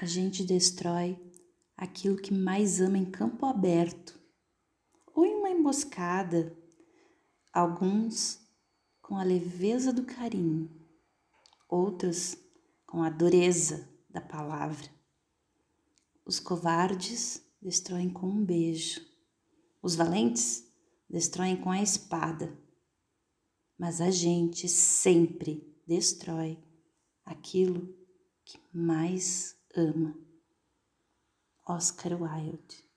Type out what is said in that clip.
A gente destrói aquilo que mais ama em campo aberto ou em uma emboscada, alguns com a leveza do carinho, outros com a dureza da palavra. Os covardes destroem com um beijo, os valentes destroem com a espada, mas a gente sempre destrói aquilo que mais ama. Oscar Wilde